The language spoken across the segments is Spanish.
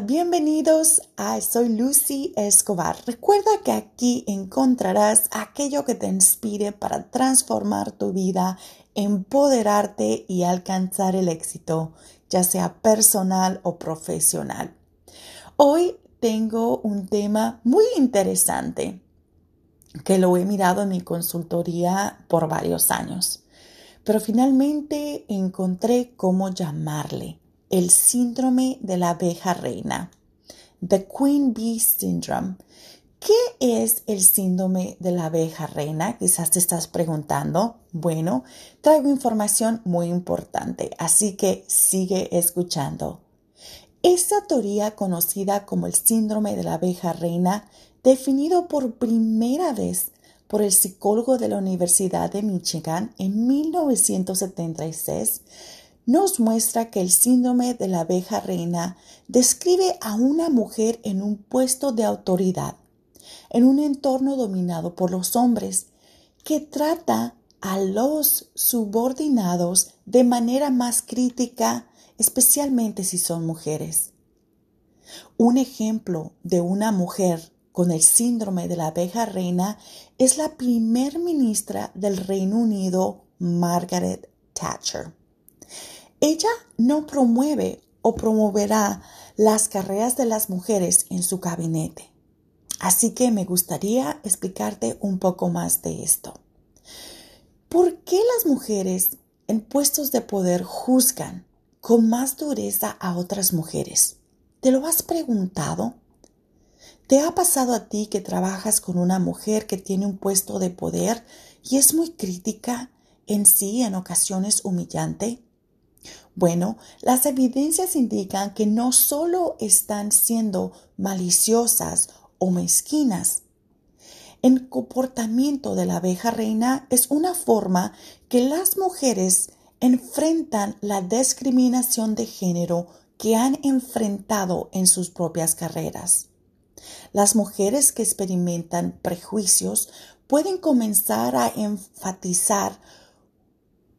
Bienvenidos a Soy Lucy Escobar. Recuerda que aquí encontrarás aquello que te inspire para transformar tu vida, empoderarte y alcanzar el éxito, ya sea personal o profesional. Hoy tengo un tema muy interesante que lo he mirado en mi consultoría por varios años, pero finalmente encontré cómo llamarle el síndrome de la abeja reina, The Queen Bee Syndrome. ¿Qué es el síndrome de la abeja reina? Quizás te estás preguntando. Bueno, traigo información muy importante, así que sigue escuchando. Esta teoría conocida como el síndrome de la abeja reina, definido por primera vez por el psicólogo de la Universidad de Michigan en 1976, nos muestra que el síndrome de la abeja reina describe a una mujer en un puesto de autoridad, en un entorno dominado por los hombres, que trata a los subordinados de manera más crítica, especialmente si son mujeres. Un ejemplo de una mujer con el síndrome de la abeja reina es la primer ministra del Reino Unido, Margaret Thatcher. Ella no promueve o promoverá las carreras de las mujeres en su gabinete. Así que me gustaría explicarte un poco más de esto. ¿Por qué las mujeres en puestos de poder juzgan con más dureza a otras mujeres? ¿Te lo has preguntado? ¿Te ha pasado a ti que trabajas con una mujer que tiene un puesto de poder y es muy crítica en sí, en ocasiones humillante? Bueno, las evidencias indican que no solo están siendo maliciosas o mezquinas. El comportamiento de la abeja reina es una forma que las mujeres enfrentan la discriminación de género que han enfrentado en sus propias carreras. Las mujeres que experimentan prejuicios pueden comenzar a enfatizar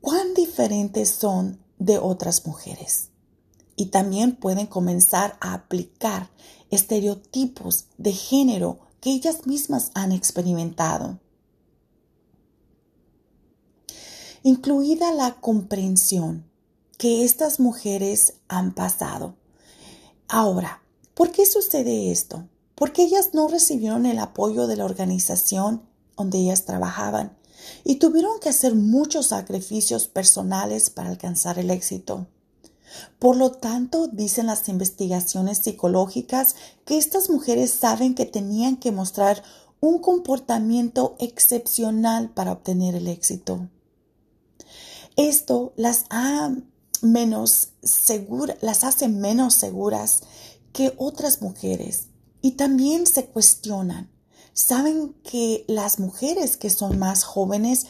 cuán diferentes son de otras mujeres. Y también pueden comenzar a aplicar estereotipos de género que ellas mismas han experimentado. Incluida la comprensión que estas mujeres han pasado. Ahora, ¿por qué sucede esto? Porque ellas no recibieron el apoyo de la organización donde ellas trabajaban y tuvieron que hacer muchos sacrificios personales para alcanzar el éxito. Por lo tanto, dicen las investigaciones psicológicas que estas mujeres saben que tenían que mostrar un comportamiento excepcional para obtener el éxito. Esto las, hace menos seguras que otras mujeres y también se cuestionan saben que las mujeres que son más jóvenes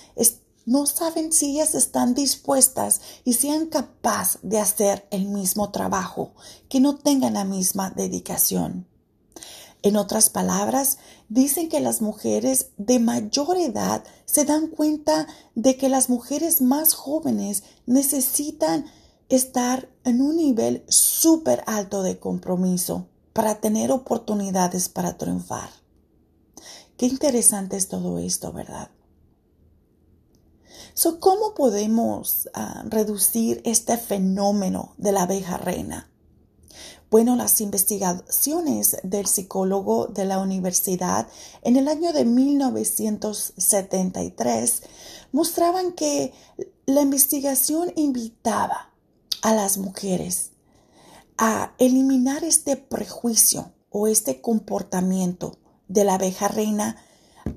no saben si ellas están dispuestas y sean capaces de hacer el mismo trabajo, que no tengan la misma dedicación. En otras palabras, dicen que las mujeres de mayor edad se dan cuenta de que las mujeres más jóvenes necesitan estar en un nivel súper alto de compromiso para tener oportunidades para triunfar. Qué interesante es todo esto, ¿verdad? So, ¿Cómo podemos ah, reducir este fenómeno de la abeja reina? Bueno, las investigaciones del psicólogo de la universidad en el año de 1973 mostraban que la investigación invitaba a las mujeres a eliminar este prejuicio o este comportamiento de la abeja reina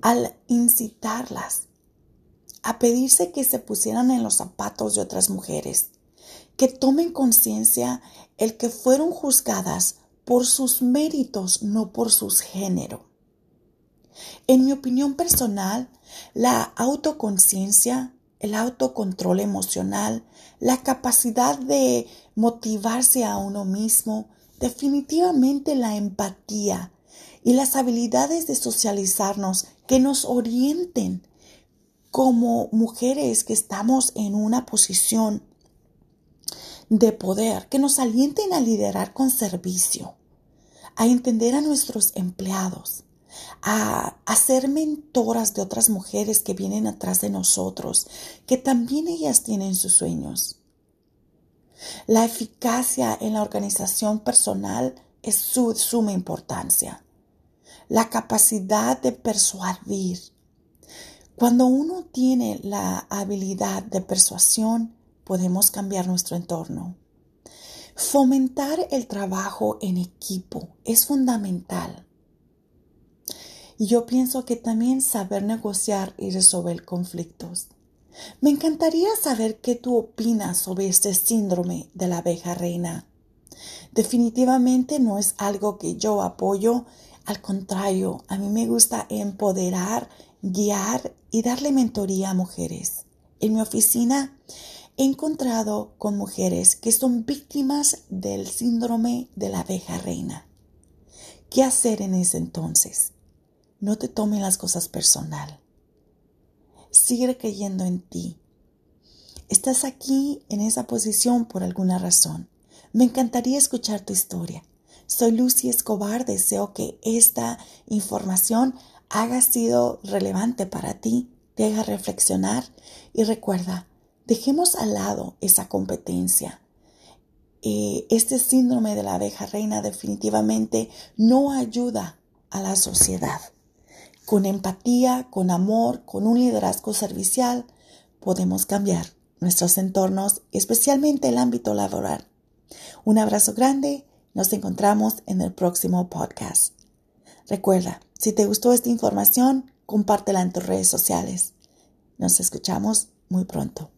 al incitarlas a pedirse que se pusieran en los zapatos de otras mujeres, que tomen conciencia el que fueron juzgadas por sus méritos, no por su género. En mi opinión personal, la autoconciencia, el autocontrol emocional, la capacidad de motivarse a uno mismo, definitivamente la empatía, y las habilidades de socializarnos que nos orienten como mujeres que estamos en una posición de poder, que nos alienten a liderar con servicio, a entender a nuestros empleados, a, ser mentoras de otras mujeres que vienen atrás de nosotros, que también ellas tienen sus sueños. La eficacia en la organización personal es su suma importancia. La capacidad de persuadir. Cuando uno tiene la habilidad de persuasión, podemos cambiar nuestro entorno. Fomentar el trabajo en equipo es fundamental. Y yo pienso que también saber negociar y resolver conflictos. Me encantaría saber qué tú opinas sobre este síndrome de la abeja reina. Definitivamente no es algo que yo apoyo, al contrario, a mí me gusta empoderar, guiar y darle mentoría a mujeres. En mi oficina he encontrado con mujeres que son víctimas del síndrome de la abeja reina. ¿Qué hacer en ese entonces? No te tomen las cosas personal. Sigue creyendo en ti. Estás aquí en esa posición por alguna razón. Me encantaría escuchar tu historia. Soy Lucy Escobar. Deseo que esta información haya sido relevante para ti, te haga reflexionar y recuerda, Dejemos al lado esa competencia. Eh, este síndrome de la abeja reina definitivamente no ayuda a la sociedad. Con empatía, con amor, con un liderazgo servicial, podemos cambiar nuestros entornos, especialmente el ámbito laboral. Un abrazo grande, nos encontramos en el próximo podcast. Recuerda, si te gustó esta información, compártela en tus redes sociales. Nos escuchamos muy pronto.